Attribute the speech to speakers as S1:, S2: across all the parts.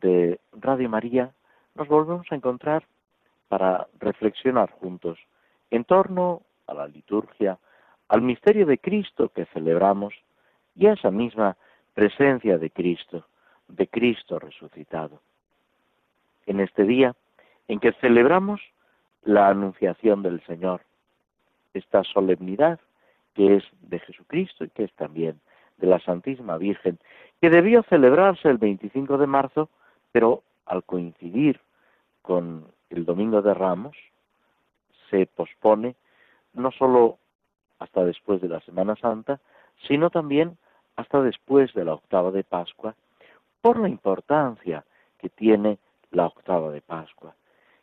S1: de Radio María nos volvemos a encontrar para reflexionar juntos en torno a la liturgia, al misterio de Cristo que celebramos y a esa misma presencia de Cristo, de Cristo resucitado. En este día en que celebramos la anunciación del Señor, esta solemnidad que es de Jesucristo y que es también de la Santísima Virgen, que debió celebrarse el 25 de marzo, pero al coincidir con el Domingo de Ramos, se pospone no sólo hasta después de la Semana Santa, sino también hasta después de la octava de Pascua, por la importancia que tiene la octava de Pascua,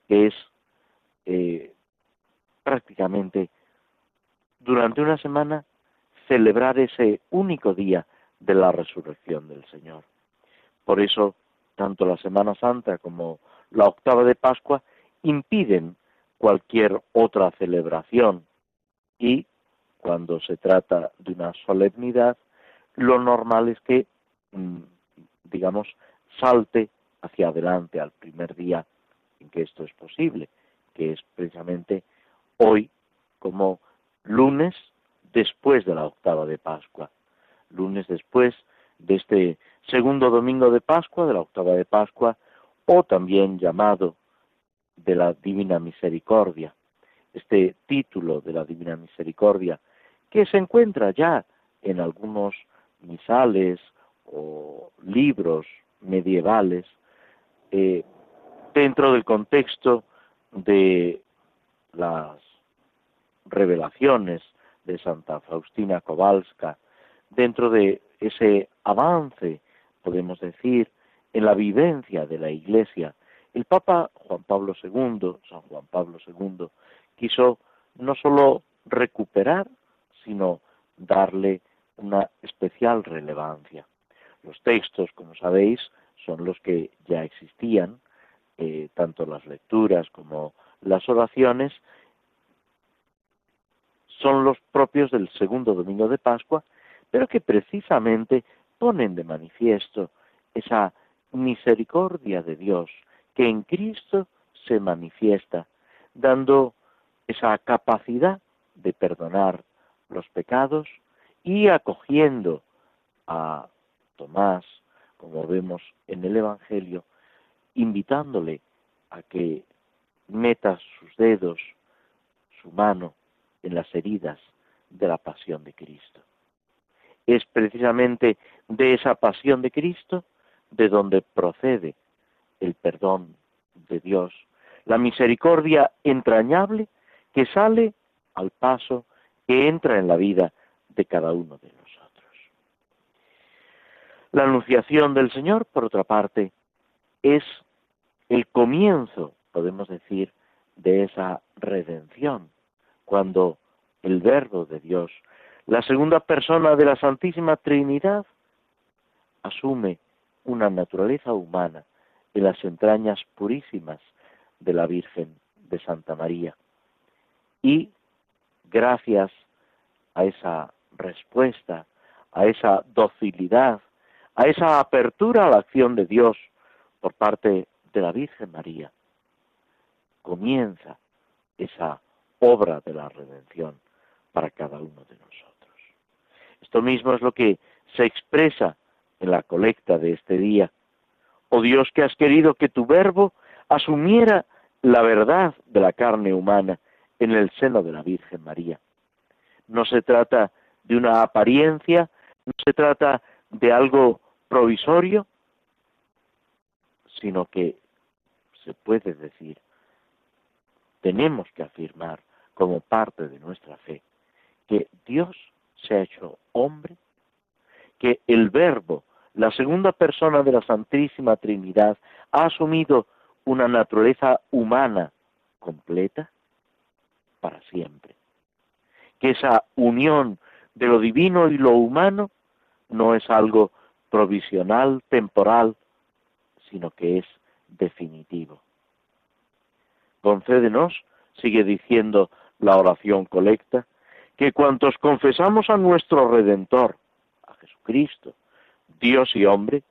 S1: que es eh, prácticamente durante una semana celebrar ese único día de la resurrección del Señor. Por eso, tanto la Semana Santa como la octava de Pascua impiden cualquier otra celebración. Y cuando se trata de una solemnidad, lo normal es que, mm, digamos, salte hacia adelante al primer día en que esto es posible, que es precisamente hoy como lunes después de la octava de Pascua, lunes después de este segundo domingo de Pascua, de la octava de Pascua, o también llamado de la Divina Misericordia. Este título de la Divina Misericordia, que se encuentra ya en algunos misales o libros medievales, eh, dentro del contexto de las revelaciones de Santa Faustina Kowalska, dentro de ese avance, podemos decir, en la vivencia de la Iglesia, el Papa Juan Pablo II, San Juan Pablo II, quiso no sólo recuperar, sino darle una especial relevancia. Los textos, como sabéis, son los que ya existían, eh, tanto las lecturas como las oraciones, son los propios del segundo domingo de Pascua, pero que precisamente ponen de manifiesto esa misericordia de Dios que en Cristo se manifiesta, dando esa capacidad de perdonar los pecados y acogiendo a Tomás, como vemos en el Evangelio, invitándole a que meta sus dedos, su mano en las heridas de la pasión de Cristo. Es precisamente de esa pasión de Cristo de donde procede el perdón de Dios, la misericordia entrañable que sale al paso que entra en la vida de cada uno de nosotros. La anunciación del Señor, por otra parte, es el comienzo, podemos decir, de esa redención, cuando el Verbo de Dios, la segunda persona de la Santísima Trinidad, asume una naturaleza humana en las entrañas purísimas de la Virgen de Santa María. Y gracias a esa respuesta, a esa docilidad, a esa apertura a la acción de Dios por parte de la Virgen María, comienza esa obra de la redención para cada uno de nosotros. Esto mismo es lo que se expresa en la colecta de este día. Oh Dios que has querido que tu verbo asumiera la verdad de la carne humana en el seno de la Virgen María. No se trata de una apariencia, no se trata de algo provisorio, sino que se puede decir, tenemos que afirmar como parte de nuestra fe, que Dios se ha hecho hombre, que el verbo, la segunda persona de la Santísima Trinidad ha asumido una naturaleza humana completa para siempre. Que esa unión de lo divino y lo humano no es algo provisional, temporal, sino que es definitivo. Concédenos, sigue diciendo la oración colecta, que cuantos confesamos a nuestro Redentor, a Jesucristo, Dios y hombre,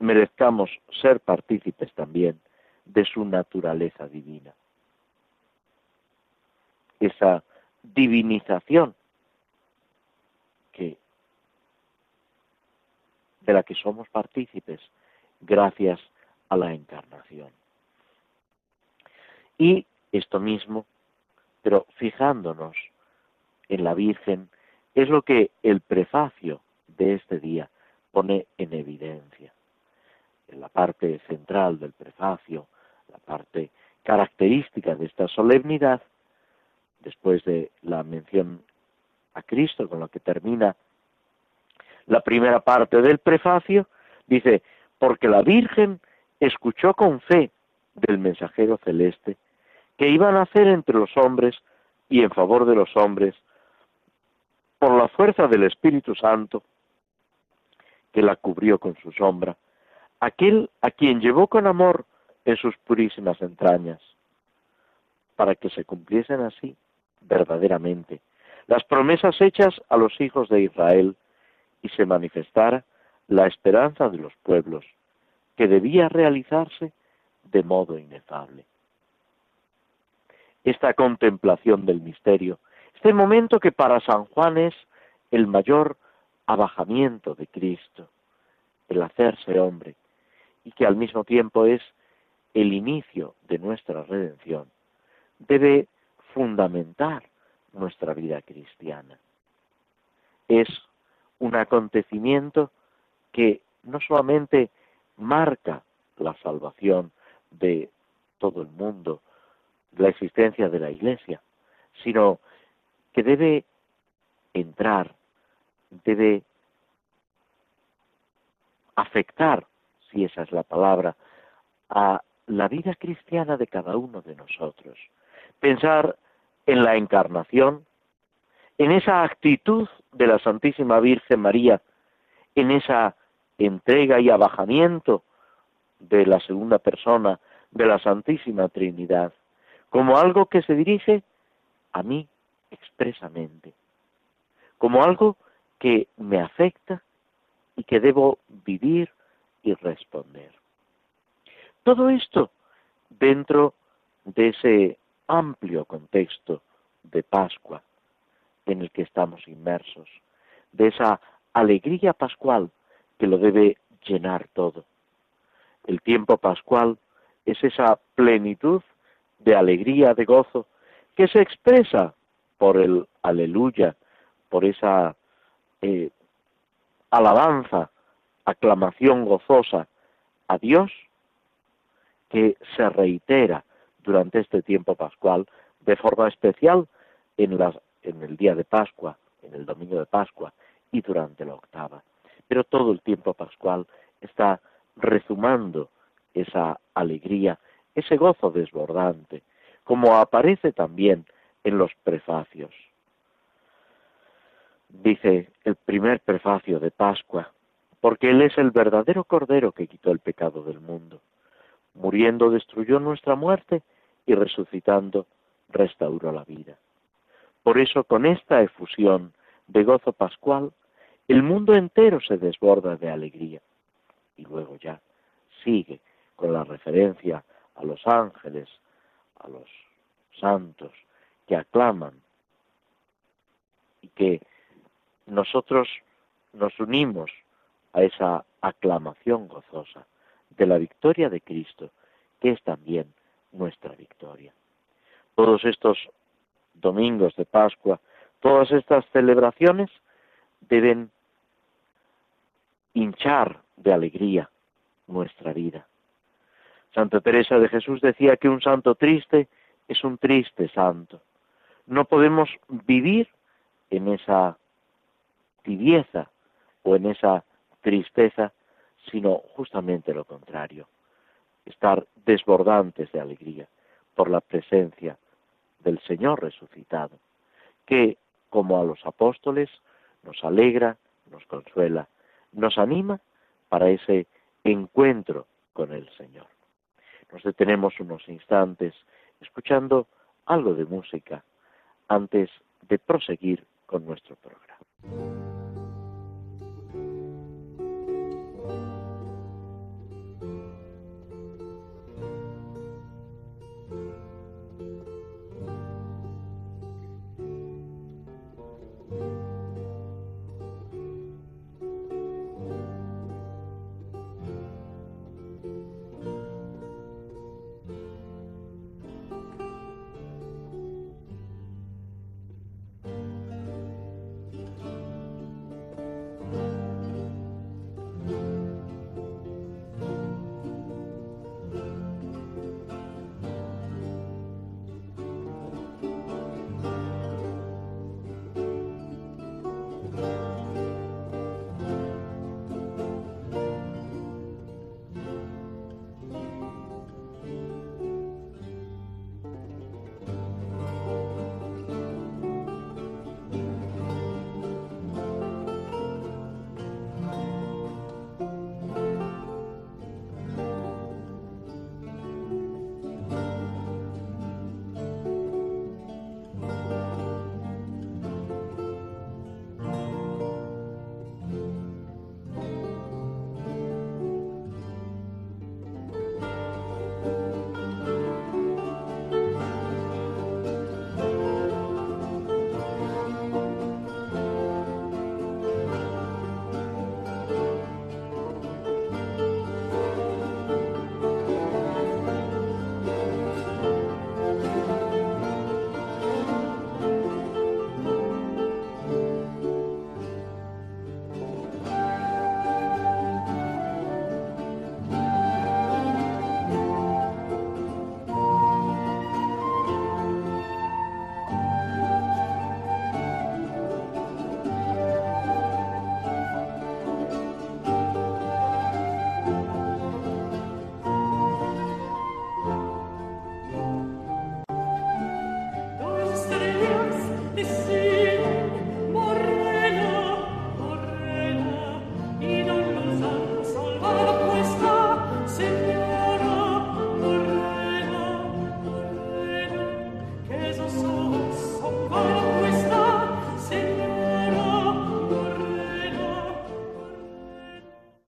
S1: merezcamos ser partícipes también de su naturaleza divina. Esa divinización que de la que somos partícipes gracias a la encarnación. Y esto mismo, pero fijándonos en la Virgen, es lo que el prefacio de este día pone en evidencia. En la parte central del prefacio, la parte característica de esta solemnidad, después de la mención a Cristo con la que termina la primera parte del prefacio, dice, porque la Virgen escuchó con fe del mensajero celeste que iba a nacer entre los hombres y en favor de los hombres por la fuerza del Espíritu Santo que la cubrió con su sombra, aquel a quien llevó con amor en sus purísimas entrañas, para que se cumpliesen así verdaderamente las promesas hechas a los hijos de Israel y se manifestara la esperanza de los pueblos, que debía realizarse de modo inefable. Esta contemplación del misterio, este momento que para San Juan es el mayor abajamiento de Cristo, el hacerse hombre, y que al mismo tiempo es el inicio de nuestra redención, debe fundamentar nuestra vida cristiana. Es un acontecimiento que no solamente marca la salvación de todo el mundo, la existencia de la Iglesia, sino que debe entrar, debe afectar, si esa es la palabra, a la vida cristiana de cada uno de nosotros. Pensar en la encarnación, en esa actitud de la Santísima Virgen María, en esa entrega y abajamiento de la segunda persona de la Santísima Trinidad, como algo que se dirige a mí expresamente, como algo que me afecta y que debo vivir y responder. Todo esto dentro de ese amplio contexto de Pascua en el que estamos inmersos, de esa alegría pascual que lo debe llenar todo. El tiempo pascual es esa plenitud de alegría, de gozo, que se expresa por el aleluya, por esa eh, alabanza, aclamación gozosa a Dios, que se reitera durante este tiempo pascual, de forma especial en, en el día de Pascua, en el domingo de Pascua y durante la octava. Pero todo el tiempo pascual está rezumando esa alegría, ese gozo desbordante, como aparece también en los prefacios. Dice el primer prefacio de Pascua, porque Él es el verdadero Cordero que quitó el pecado del mundo. Muriendo destruyó nuestra muerte y resucitando restauró la vida. Por eso con esta efusión de gozo pascual, el mundo entero se desborda de alegría. Y luego ya sigue con la referencia a los ángeles, a los santos que aclaman y que nosotros nos unimos a esa aclamación gozosa de la victoria de Cristo, que es también nuestra victoria. Todos estos domingos de Pascua, todas estas celebraciones deben hinchar de alegría nuestra vida. Santa Teresa de Jesús decía que un santo triste es un triste santo. No podemos vivir en esa tibieza o en esa tristeza sino justamente lo contrario, estar desbordantes de alegría por la presencia del Señor resucitado, que, como a los apóstoles, nos alegra, nos consuela, nos anima para ese encuentro con el Señor. Nos detenemos unos instantes escuchando algo de música antes de proseguir con nuestro programa.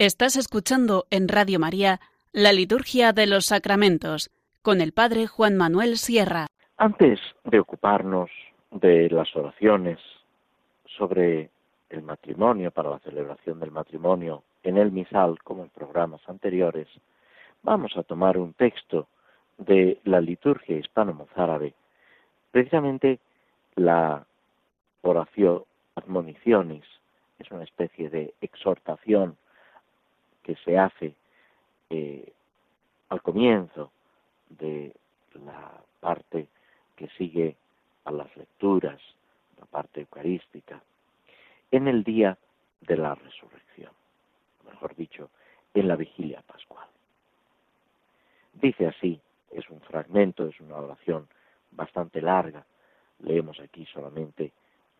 S2: Estás escuchando en Radio María la Liturgia de los Sacramentos con el Padre Juan Manuel Sierra.
S1: Antes de ocuparnos de las oraciones sobre el matrimonio, para la celebración del matrimonio en el misal, como en programas anteriores, vamos a tomar un texto de la liturgia hispano-mozárabe, precisamente la oración admonicionis, es una especie de exhortación que se hace eh, al comienzo de la parte que sigue a las lecturas, la parte eucarística, en el día de la resurrección, mejor dicho, en la vigilia pascual. Dice así, es un fragmento, es una oración bastante larga, leemos aquí solamente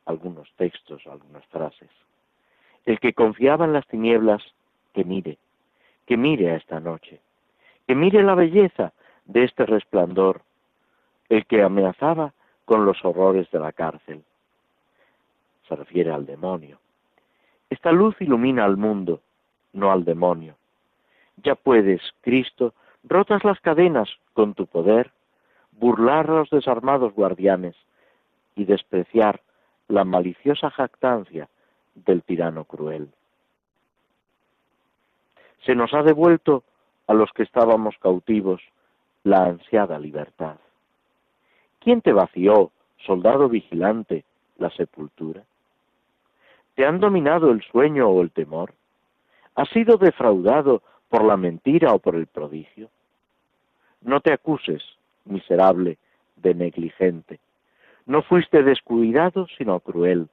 S1: algunos textos, algunas frases. El que confiaba en las tinieblas que mire, que mire a esta noche, que mire la belleza de este resplandor, el que amenazaba con los horrores de la cárcel. Se refiere al demonio. Esta luz ilumina al mundo, no al demonio. Ya puedes, Cristo, rotas las cadenas con tu poder, burlar a los desarmados guardianes y despreciar la maliciosa jactancia del tirano cruel se nos ha devuelto a los que estábamos cautivos la ansiada libertad. ¿Quién te vació, soldado vigilante, la sepultura? ¿Te han dominado el sueño o el temor? ¿Has sido defraudado por la mentira o por el prodigio? No te acuses, miserable, de negligente. No fuiste descuidado, sino cruel.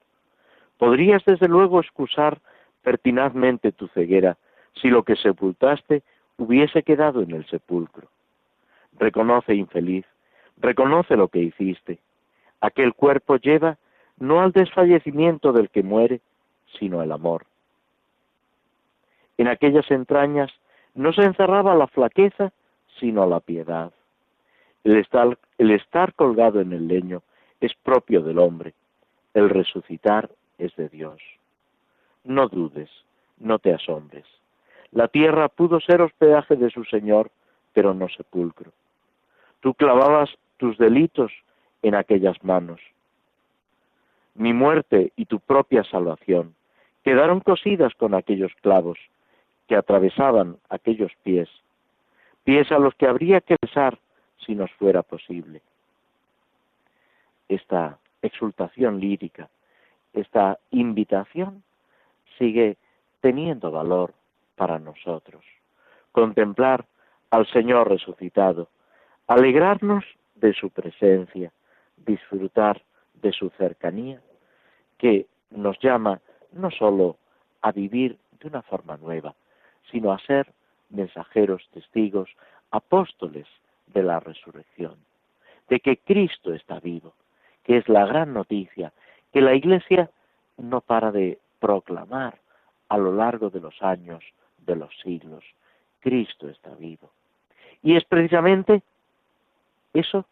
S1: Podrías desde luego excusar pertinazmente tu ceguera si lo que sepultaste hubiese quedado en el sepulcro. Reconoce, infeliz, reconoce lo que hiciste. Aquel cuerpo lleva no al desfallecimiento del que muere, sino al amor. En aquellas entrañas no se encerraba la flaqueza, sino la piedad. El estar, el estar colgado en el leño es propio del hombre, el resucitar es de Dios. No dudes, no te asombres. La tierra pudo ser hospedaje de su Señor, pero no sepulcro. Tú clavabas tus delitos en aquellas manos. Mi muerte y tu propia salvación quedaron cosidas con aquellos clavos que atravesaban aquellos pies, pies a los que habría que besar si nos fuera posible. Esta exultación lírica, esta invitación sigue teniendo valor para nosotros. Contemplar al Señor resucitado, alegrarnos de su presencia, disfrutar de su cercanía, que nos llama no sólo a vivir de una forma nueva, sino a ser mensajeros, testigos, apóstoles de la resurrección, de que Cristo está vivo, que es la gran noticia que la Iglesia no para de proclamar a lo largo de los años, de los siglos. Cristo está vivo. Y es precisamente eso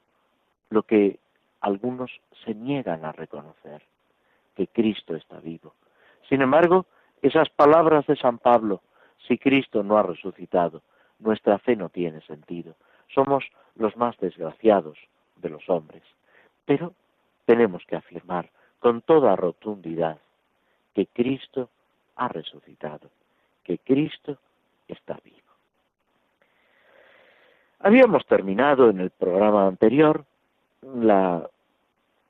S1: lo que algunos se niegan a reconocer, que Cristo está vivo. Sin embargo, esas palabras de San Pablo, si Cristo no ha resucitado, nuestra fe no tiene sentido. Somos los más desgraciados de los hombres. Pero tenemos que afirmar con toda rotundidad que Cristo ha resucitado, que Cristo está vivo. Habíamos terminado en el programa anterior la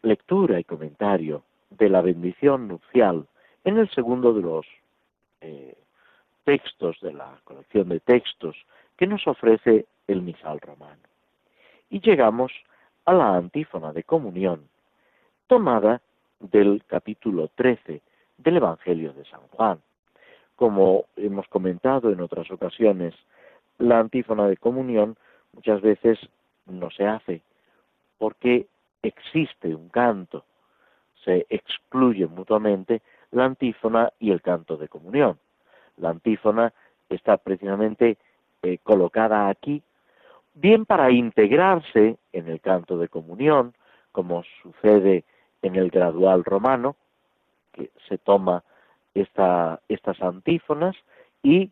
S1: lectura y comentario de la bendición nupcial en el segundo de los eh, textos de la colección de textos que nos ofrece el misal romano. Y llegamos a la antífona de comunión tomada del capítulo 13 del Evangelio de San Juan. Como hemos comentado en otras ocasiones, la antífona de comunión muchas veces no se hace porque existe un canto, se excluye mutuamente la antífona y el canto de comunión. La antífona está precisamente eh, colocada aquí, bien para integrarse en el canto de comunión, como sucede en el gradual romano, que se toma esta, estas antífonas y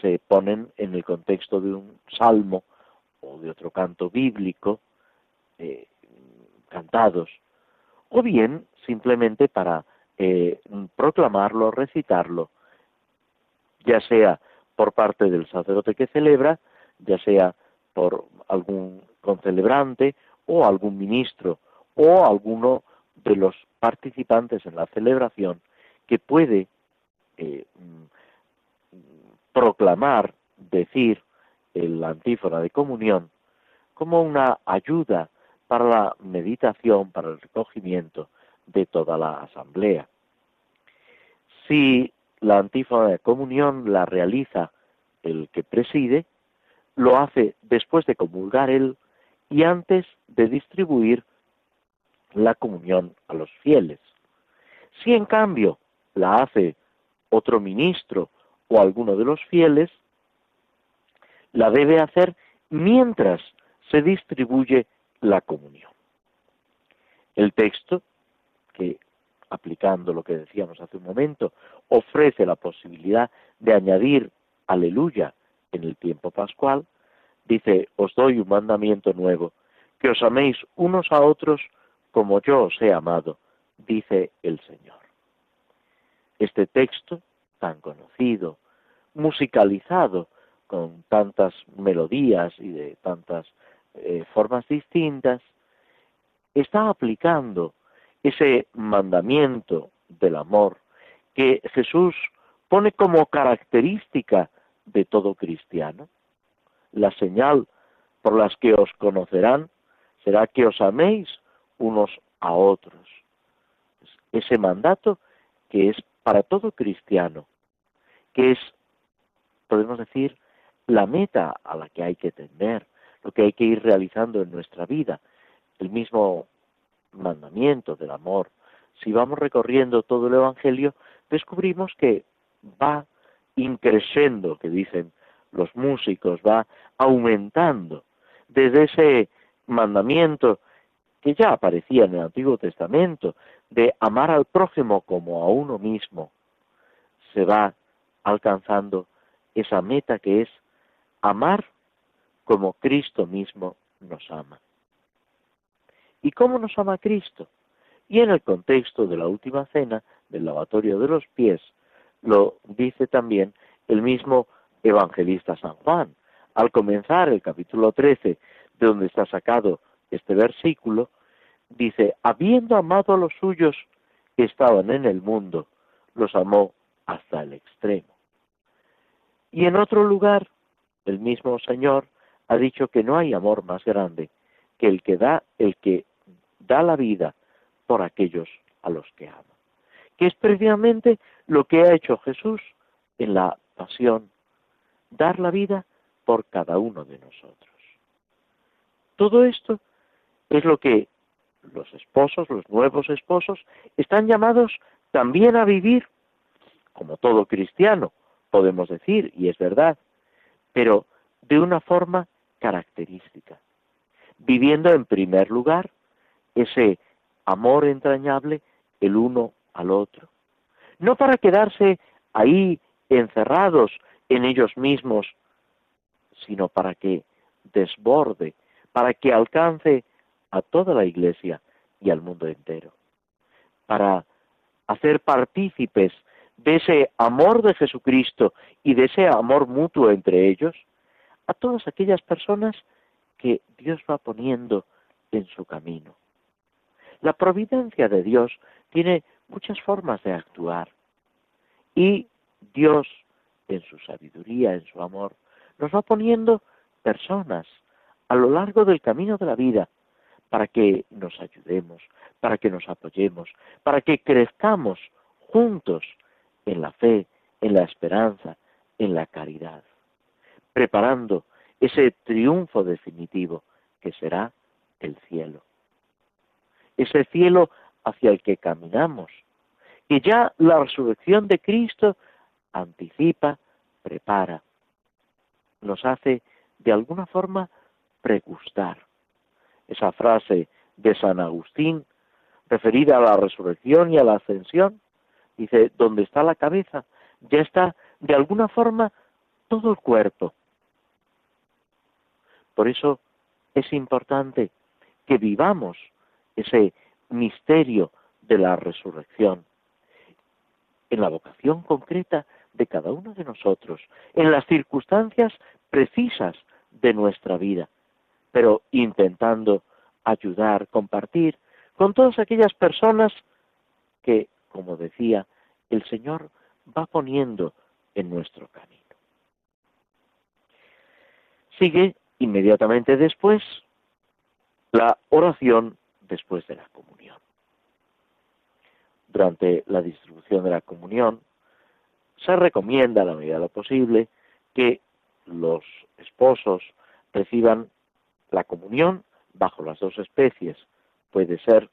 S1: se ponen en el contexto de un salmo o de otro canto bíblico eh, cantados, o bien simplemente para eh, proclamarlo, recitarlo, ya sea por parte del sacerdote que celebra, ya sea por algún concelebrante o algún ministro o alguno de los participantes en la celebración que puede eh, mm, proclamar, decir el antífona de comunión como una ayuda para la meditación, para el recogimiento de toda la asamblea. Si la antífona de comunión la realiza el que preside, lo hace después de comulgar él y antes de distribuir la comunión a los fieles. Si en cambio la hace otro ministro o alguno de los fieles, la debe hacer mientras se distribuye la comunión. El texto, que aplicando lo que decíamos hace un momento, ofrece la posibilidad de añadir aleluya en el tiempo pascual, dice, os doy un mandamiento nuevo, que os améis unos a otros como yo os he amado, dice el Señor. Este texto, tan conocido, musicalizado con tantas melodías y de tantas eh, formas distintas, está aplicando ese mandamiento del amor que Jesús pone como característica de todo cristiano. La señal por las que os conocerán será que os améis unos a otros. Ese mandato que es para todo cristiano, que es podemos decir, la meta a la que hay que tender, lo que hay que ir realizando en nuestra vida, el mismo mandamiento del amor. Si vamos recorriendo todo el Evangelio, descubrimos que va increciendo, que dicen los músicos, va aumentando desde ese mandamiento que ya aparecía en el Antiguo Testamento, de amar al prójimo como a uno mismo, se va alcanzando esa meta que es amar como Cristo mismo nos ama. ¿Y cómo nos ama Cristo? Y en el contexto de la última cena, del lavatorio de los pies, lo dice también el mismo evangelista San Juan. Al comenzar el capítulo 13, de donde está sacado este versículo, dice, habiendo amado a los suyos que estaban en el mundo, los amó hasta el extremo. Y en otro lugar, el mismo Señor ha dicho que no hay amor más grande que el que da, el que da la vida por aquellos a los que ama. Que es previamente lo que ha hecho Jesús en la pasión, dar la vida por cada uno de nosotros. Todo esto es lo que los esposos, los nuevos esposos, están llamados también a vivir, como todo cristiano, podemos decir, y es verdad, pero de una forma característica, viviendo en primer lugar ese amor entrañable el uno al otro, no para quedarse ahí encerrados en ellos mismos, sino para que desborde, para que alcance a toda la Iglesia y al mundo entero, para hacer partícipes de ese amor de Jesucristo y de ese amor mutuo entre ellos, a todas aquellas personas que Dios va poniendo en su camino. La providencia de Dios tiene muchas formas de actuar y Dios, en su sabiduría, en su amor, nos va poniendo personas a lo largo del camino de la vida para que nos ayudemos, para que nos apoyemos, para que crezcamos juntos en la fe, en la esperanza, en la caridad, preparando ese triunfo definitivo que será el cielo. Ese cielo hacia el que caminamos, que ya la resurrección de Cristo anticipa, prepara, nos hace de alguna forma pregustar esa frase de San Agustín referida a la resurrección y a la ascensión, dice, donde está la cabeza, ya está de alguna forma todo el cuerpo. Por eso es importante que vivamos ese misterio de la resurrección en la vocación concreta de cada uno de nosotros, en las circunstancias precisas de nuestra vida pero intentando ayudar, compartir con todas aquellas personas que, como decía, el Señor va poniendo en nuestro camino. Sigue inmediatamente después la oración después de la comunión. Durante la distribución de la comunión se recomienda, a la medida de lo posible, que los esposos reciban la comunión bajo las dos especies. Puede ser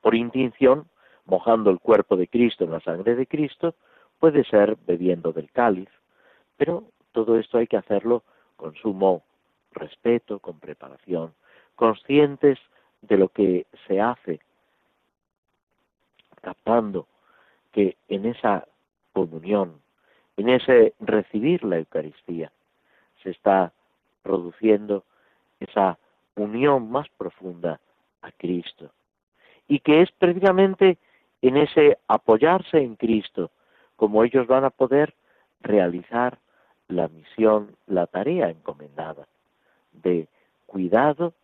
S1: por intinción, mojando el cuerpo de Cristo en la sangre de Cristo, puede ser bebiendo del cáliz, pero todo esto hay que hacerlo con sumo respeto, con preparación, conscientes de lo que se hace, captando que en esa comunión, en ese recibir la Eucaristía, se está produciendo esa unión más profunda a Cristo. Y que es precisamente en ese apoyarse en Cristo como ellos van a poder realizar la misión, la tarea encomendada de cuidado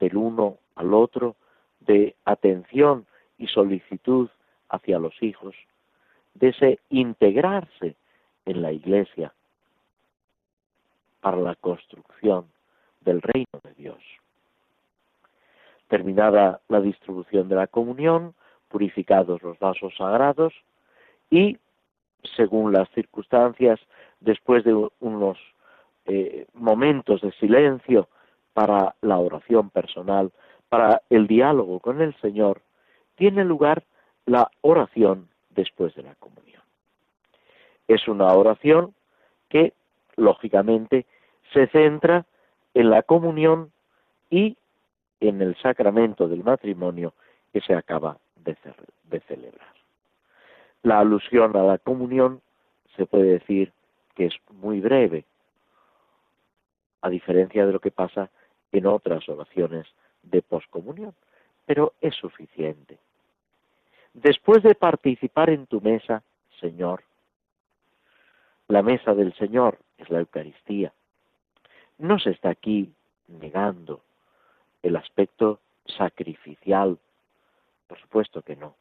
S1: del uno al otro, de atención y solicitud hacia los hijos, de ese integrarse en la iglesia para la construcción del reino de Dios. Terminada la distribución de la comunión, purificados los vasos sagrados y, según las circunstancias, después de unos eh, momentos de silencio para la oración personal, para el diálogo con el Señor, tiene lugar la oración después de la comunión. Es una oración que, lógicamente, se centra en la comunión y en el sacramento del matrimonio que se acaba de, celebrar. La alusión a la comunión se puede decir que es muy breve, a diferencia de lo que pasa en otras oraciones de poscomunión, pero es suficiente. Después de participar en tu mesa, Señor, la mesa del Señor es la Eucaristía. No se está aquí negando el aspecto sacrificial, por supuesto que no.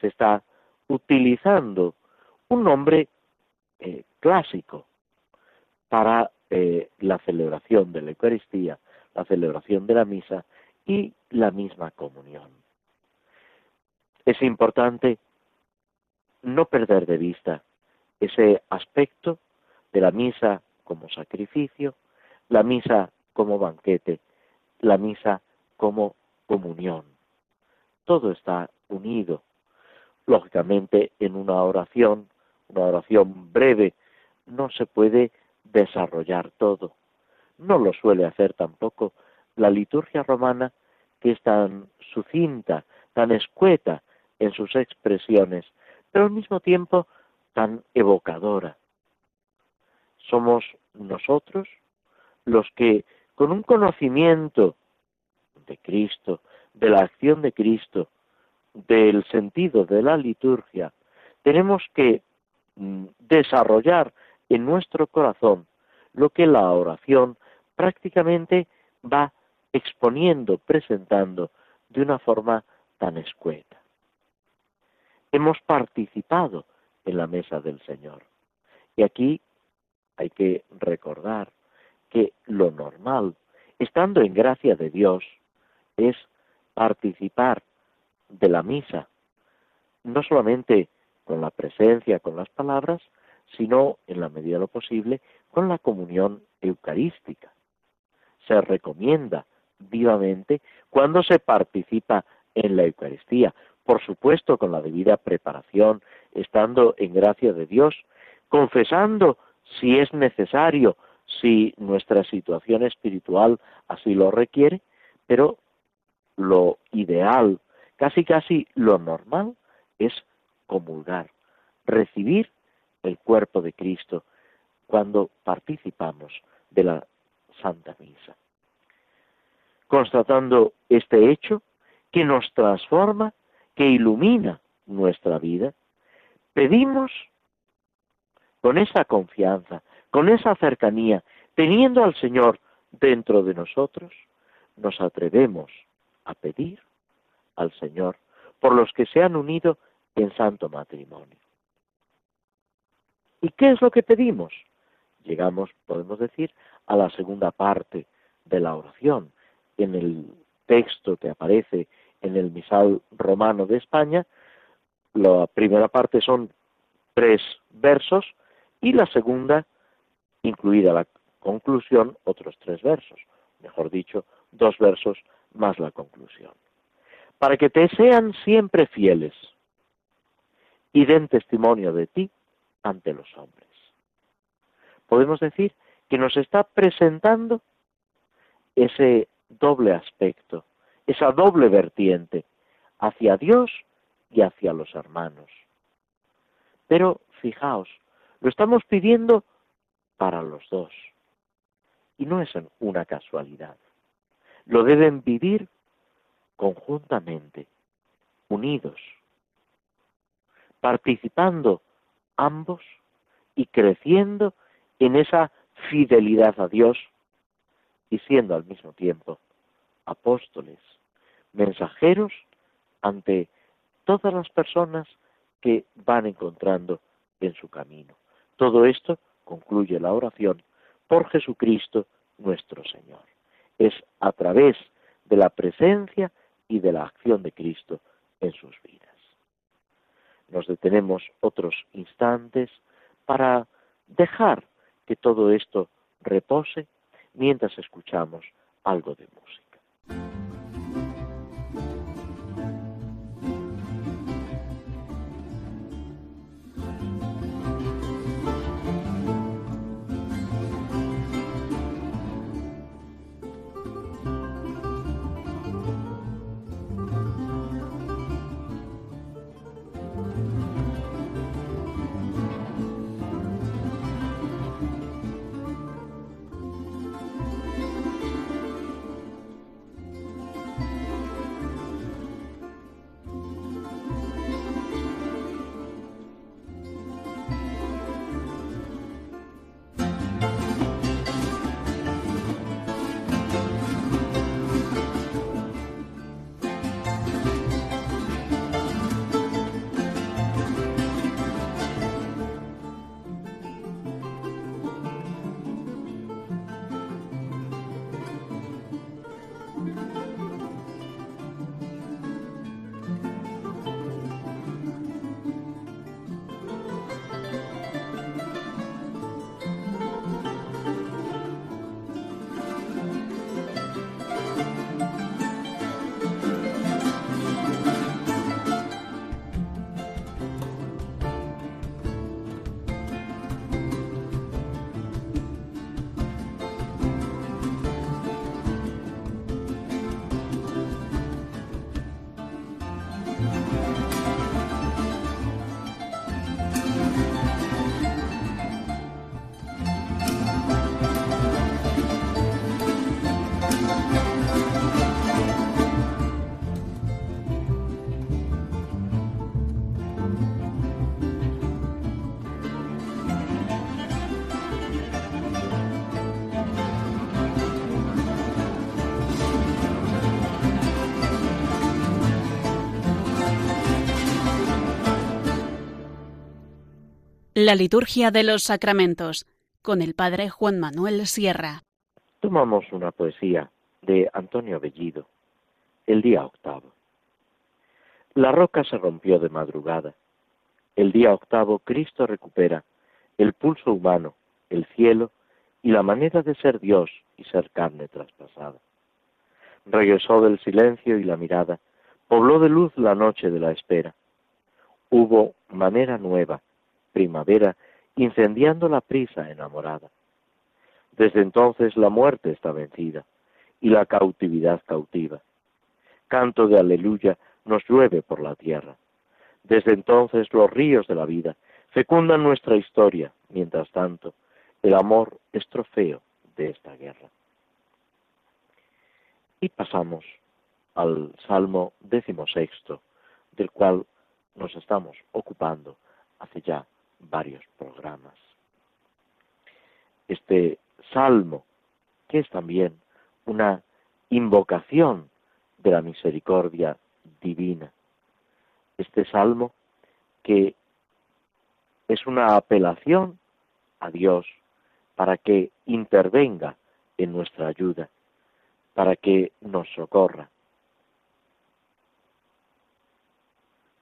S1: Se está utilizando un nombre eh, clásico para eh, la celebración de la Eucaristía, la celebración de la misa y la misma comunión. Es importante no perder de vista ese aspecto de la misa como sacrificio, la misa como banquete, la misa como comunión. Todo está unido. Lógicamente, en una oración, una oración breve, no se puede desarrollar todo. No lo suele hacer tampoco la liturgia romana, que es tan sucinta, tan escueta en sus expresiones, pero al mismo tiempo tan evocadora. Somos nosotros los que, con un conocimiento de Cristo, de la acción de Cristo, del sentido de la liturgia, tenemos que mm, desarrollar en nuestro corazón lo que la oración prácticamente va exponiendo, presentando de una forma tan escueta. Hemos participado en la mesa del Señor. Y aquí hay que recordar que lo normal, estando en gracia de Dios, es participar de la misa, no solamente con la presencia, con las palabras, sino, en la medida de lo posible, con la comunión eucarística. Se recomienda vivamente cuando se participa en la Eucaristía, por supuesto con la debida preparación, estando en gracia de Dios, confesando si es necesario, si nuestra situación espiritual así lo requiere, pero lo ideal, casi casi lo normal, es comulgar, recibir el cuerpo de Cristo cuando participamos de la Santa Misa. Constatando este hecho que nos transforma, que ilumina nuestra vida, pedimos con esa confianza, con esa cercanía, teniendo al Señor dentro de nosotros, nos atrevemos a pedir al Señor por los que se han unido en santo matrimonio. ¿Y qué es lo que pedimos? Llegamos, podemos decir, a la segunda parte de la oración. En el texto que aparece en el misal romano de España, la primera parte son tres versos y la segunda, incluida la conclusión, otros tres versos. Mejor dicho, dos versos más la conclusión. Para que te sean siempre fieles y den testimonio de ti ante los hombres. Podemos decir que nos está presentando ese doble aspecto, esa doble vertiente hacia Dios y hacia los hermanos. Pero fijaos, lo estamos pidiendo para los dos. Y no es una casualidad. Lo deben vivir conjuntamente, unidos, participando ambos y creciendo en esa fidelidad a Dios y siendo al mismo tiempo apóstoles, mensajeros ante todas las personas que van encontrando en su camino. Todo esto concluye la oración por Jesucristo nuestro Señor. Es a través de la presencia y de la acción de Cristo en sus vidas nos detenemos otros instantes para dejar que todo esto repose mientras escuchamos algo de música.
S2: La liturgia de los sacramentos con el padre Juan Manuel Sierra.
S1: Tomamos una poesía de Antonio Bellido, el día octavo. La roca se rompió de madrugada. El día octavo Cristo recupera el pulso humano, el cielo y la manera de ser Dios y ser carne traspasada. Regresó del silencio y la mirada, pobló de luz la noche de la espera. Hubo manera nueva primavera, incendiando la prisa enamorada. Desde entonces la muerte está vencida y la cautividad cautiva. Canto de aleluya nos llueve por la tierra. Desde entonces los ríos de la vida fecundan nuestra historia, mientras tanto el amor es trofeo de esta guerra. Y pasamos al Salmo decimosexto, del cual nos estamos ocupando hace ya varios programas. Este salmo, que es también una invocación de la misericordia divina. Este salmo que es una apelación a Dios para que intervenga en nuestra ayuda, para que nos socorra.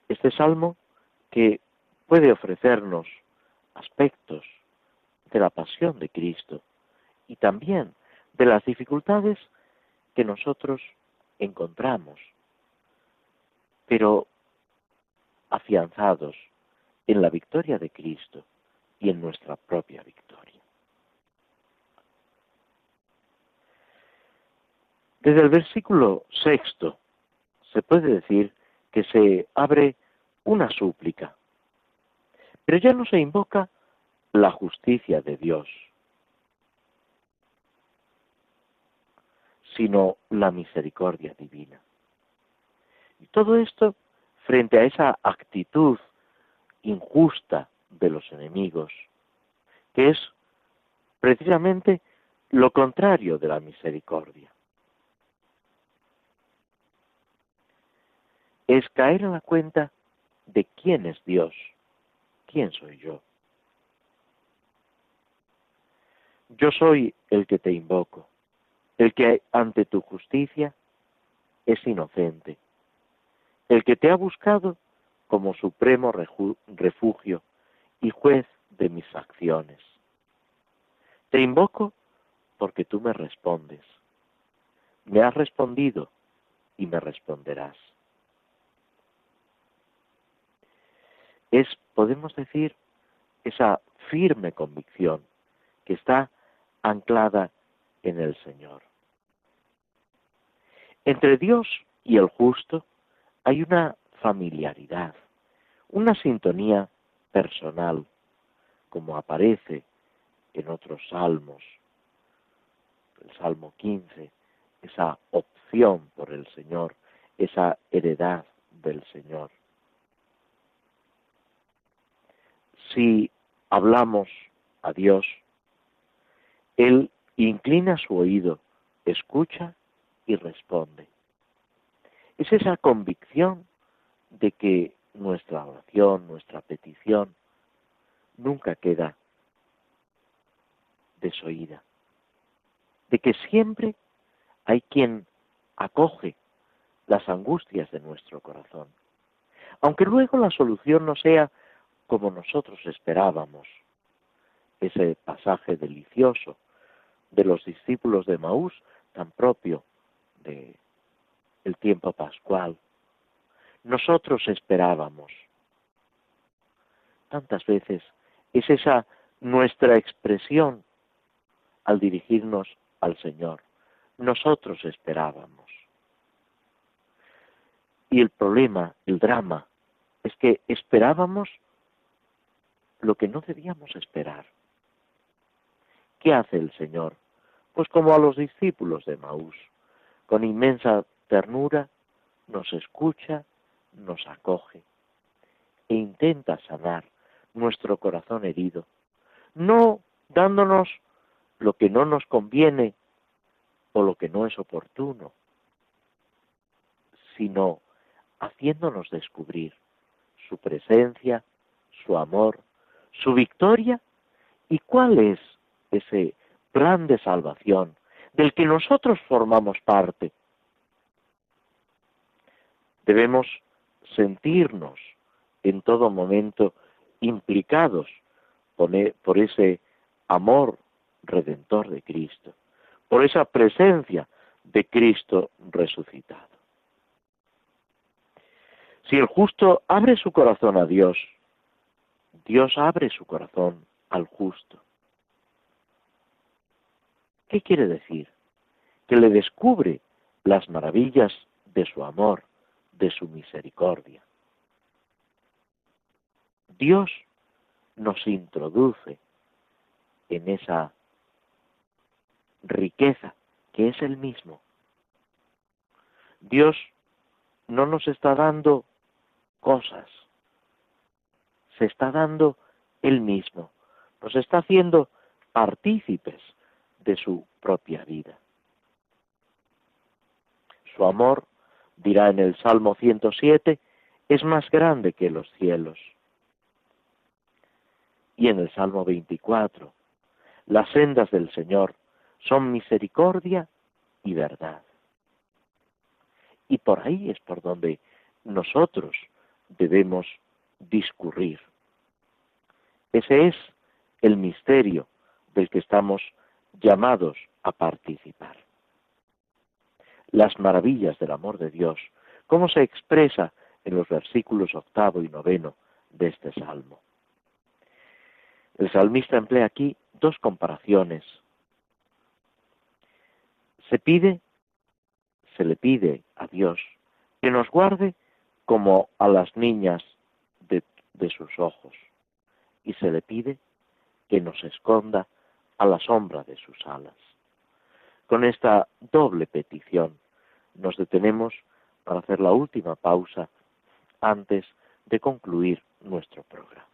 S1: Este salmo que puede ofrecernos aspectos de la pasión de Cristo y también de las dificultades que nosotros encontramos, pero afianzados en la victoria de Cristo y en nuestra propia victoria. Desde el versículo sexto se puede decir que se abre una súplica pero ya no se invoca la justicia de Dios, sino la misericordia divina. Y todo esto frente a esa actitud injusta de los enemigos, que es precisamente lo contrario de la misericordia. Es caer en la cuenta de quién es Dios ¿quién soy yo? Yo soy el que te invoco, el que ante tu justicia es inocente, el que te ha buscado como supremo refugio y juez de mis acciones. Te invoco porque tú me respondes. Me has respondido y me responderás. Es, podemos decir, esa firme convicción que está anclada en el Señor. Entre Dios y el justo hay una familiaridad, una sintonía personal, como aparece en otros salmos. El Salmo 15, esa opción por el Señor, esa heredad del Señor. Si hablamos a Dios, Él inclina su oído, escucha y responde. Es esa convicción de que nuestra oración, nuestra petición, nunca queda desoída. De que siempre hay quien acoge las angustias de nuestro corazón. Aunque luego la solución no sea como nosotros esperábamos. Ese pasaje delicioso de los discípulos de Maús, tan propio de el tiempo pascual. Nosotros esperábamos. Tantas veces es esa nuestra expresión al dirigirnos al Señor. Nosotros esperábamos. Y el problema, el drama, es que esperábamos lo que no debíamos esperar. ¿Qué hace el Señor? Pues como a los discípulos de Maús, con inmensa ternura nos escucha, nos acoge e intenta sanar nuestro corazón herido, no dándonos lo que no nos conviene o lo que no es oportuno, sino haciéndonos descubrir su presencia, su amor, su victoria y cuál es ese plan de salvación del que nosotros formamos parte. Debemos sentirnos en todo momento implicados e, por ese amor redentor de Cristo, por esa presencia de Cristo resucitado. Si el justo abre su corazón a Dios, Dios abre su corazón al justo. ¿Qué quiere decir? Que le descubre las maravillas de su amor, de su misericordia. Dios nos introduce en esa riqueza que es el mismo. Dios no nos está dando cosas, se está dando Él mismo, nos está haciendo partícipes de su propia vida. Su amor, dirá en el Salmo 107, es más grande que los cielos. Y en el Salmo 24, las sendas del Señor son misericordia y verdad. Y por ahí es por donde nosotros debemos discurrir. Ese es el misterio del que estamos llamados a participar. Las maravillas del amor de Dios, cómo se expresa en los versículos octavo y noveno de este salmo. El salmista emplea aquí dos comparaciones. Se pide, se le pide a Dios que nos guarde como a las niñas de, sus ojos y se le pide que nos esconda a la sombra de sus alas. Con esta doble petición nos detenemos para hacer la última pausa antes de concluir nuestro programa.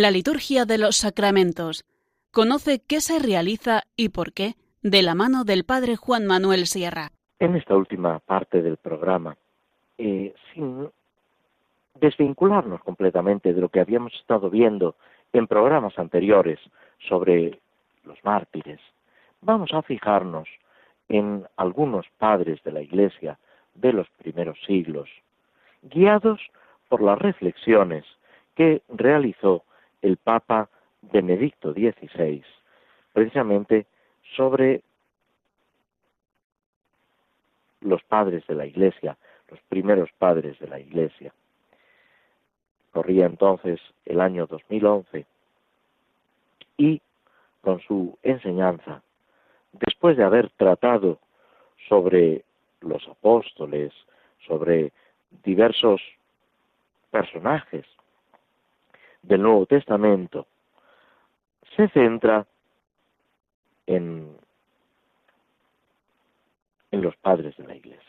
S2: La liturgia de los sacramentos. Conoce qué se realiza y por qué de la mano del Padre Juan Manuel Sierra.
S1: En esta última parte del programa, eh, sin desvincularnos completamente de lo que habíamos estado viendo en programas anteriores sobre los mártires, vamos a fijarnos en algunos padres de la Iglesia de los primeros siglos, guiados por las reflexiones que realizó el Papa Benedicto XVI, precisamente sobre los padres de la Iglesia, los primeros padres de la Iglesia. Corría entonces el año 2011 y con su enseñanza, después de haber tratado sobre los apóstoles, sobre diversos personajes del Nuevo Testamento, se centra en, en los padres de la Iglesia.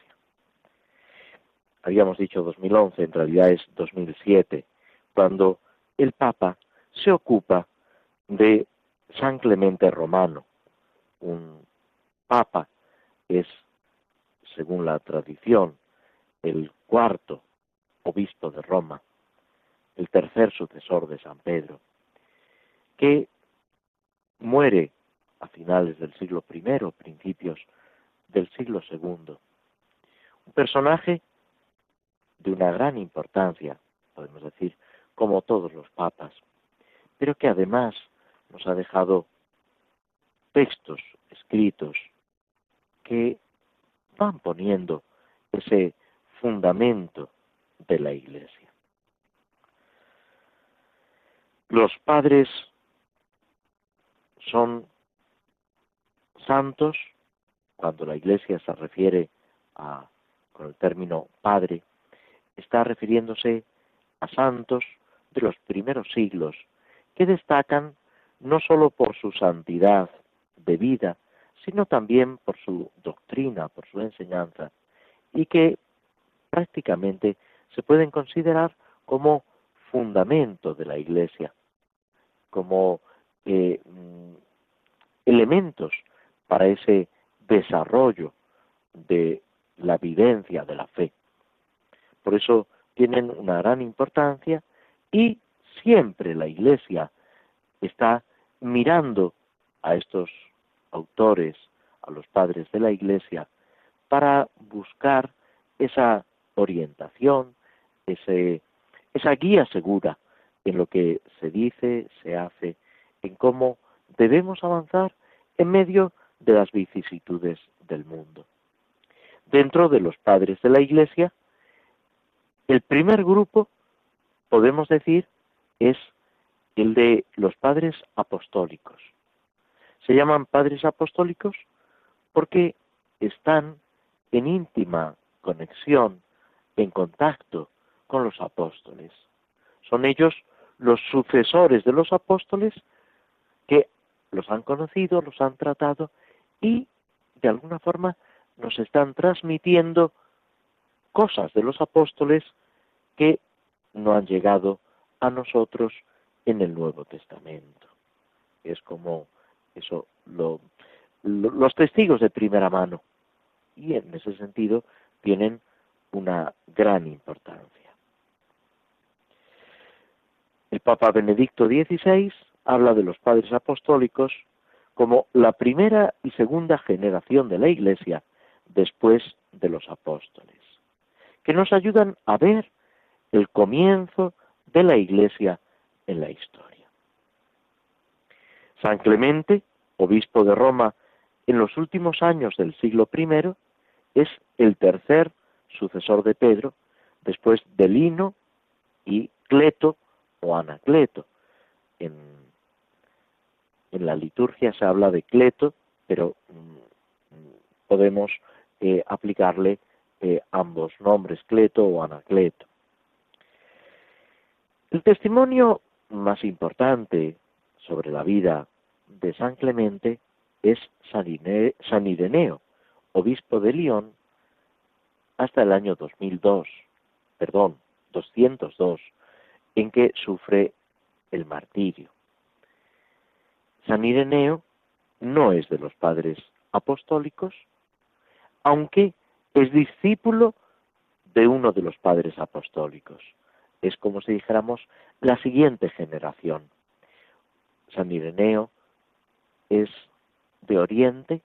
S1: Habíamos dicho 2011, en realidad es 2007, cuando el Papa se ocupa de San Clemente Romano, un Papa es, según la tradición, el cuarto obispo de Roma, el tercer sucesor de San Pedro, que muere a finales del siglo I, principios del siglo II. Un personaje de una gran importancia, podemos decir, como todos los papas, pero que además nos ha dejado textos escritos que van poniendo ese fundamento de la Iglesia. Los padres son santos, cuando la Iglesia se refiere a, con el término padre, está refiriéndose a santos de los primeros siglos, que destacan no sólo por su santidad de vida, sino también por su doctrina, por su enseñanza, y que prácticamente se pueden considerar como fundamento de la Iglesia, como eh, mm, elementos para ese desarrollo de la vivencia de la fe. Por eso tienen una gran importancia y siempre la Iglesia está mirando a estos autores, a los padres de la Iglesia, para buscar esa orientación, ese, esa guía segura en lo que se dice, se hace, en cómo debemos avanzar en medio de las vicisitudes del mundo. Dentro de los padres de la Iglesia, el primer grupo, podemos decir, es el de los padres apostólicos. Se llaman padres apostólicos porque están en íntima conexión, en contacto con los apóstoles. Son ellos los sucesores de los apóstoles que los han conocido, los han tratado y de alguna forma nos están transmitiendo cosas de los apóstoles que no han llegado a nosotros en el Nuevo Testamento. Es como eso, los testigos de primera mano. Y en ese sentido tienen una gran importancia. El Papa Benedicto XVI habla de los padres apostólicos como la primera y segunda generación de la Iglesia después de los apóstoles, que nos ayudan a ver el comienzo de la Iglesia en la historia. San Clemente, obispo de Roma en los últimos años del siglo I, es el tercer sucesor de Pedro, después de Lino y Cleto o Anacleto. En, en la liturgia se habla de Cleto, pero mm, podemos eh, aplicarle eh, ambos nombres, Cleto o Anacleto. El testimonio más importante sobre la vida de San Clemente es San Ireneo, obispo de León, hasta el año 2002, perdón, 202, en que sufre el martirio. San Ireneo no es de los padres apostólicos, aunque es discípulo de uno de los padres apostólicos. Es como si dijéramos la siguiente generación. San Ireneo es de Oriente,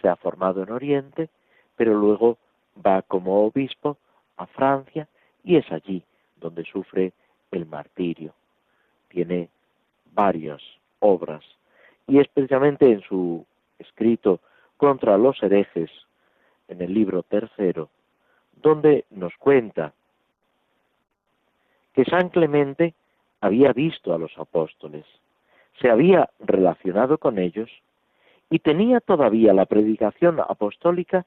S1: se ha formado en Oriente, pero luego va como obispo a Francia y es allí donde sufre el martirio. Tiene varias obras y especialmente en su escrito contra los herejes, en el libro tercero, donde nos cuenta que San Clemente había visto a los apóstoles, se había relacionado con ellos y tenía todavía la predicación apostólica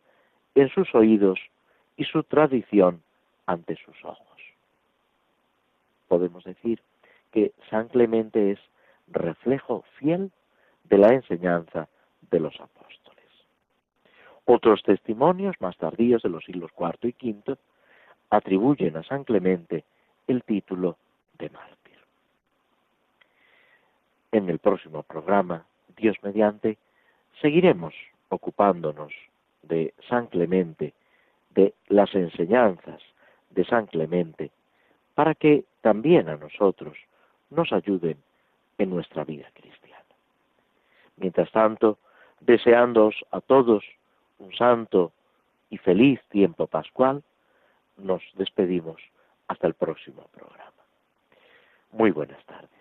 S1: en sus oídos y su tradición ante sus ojos. Podemos decir que San Clemente es reflejo fiel de la enseñanza de los apóstoles. Otros testimonios más tardíos de los siglos IV y V atribuyen a San Clemente el título de mártir. En el próximo programa, Dios mediante, seguiremos ocupándonos de San Clemente, de las enseñanzas de San Clemente, para que también a nosotros nos ayuden en nuestra vida cristiana. Mientras tanto, deseándoos a todos un santo y feliz tiempo pascual, nos despedimos hasta el próximo programa. Muy buenas tardes.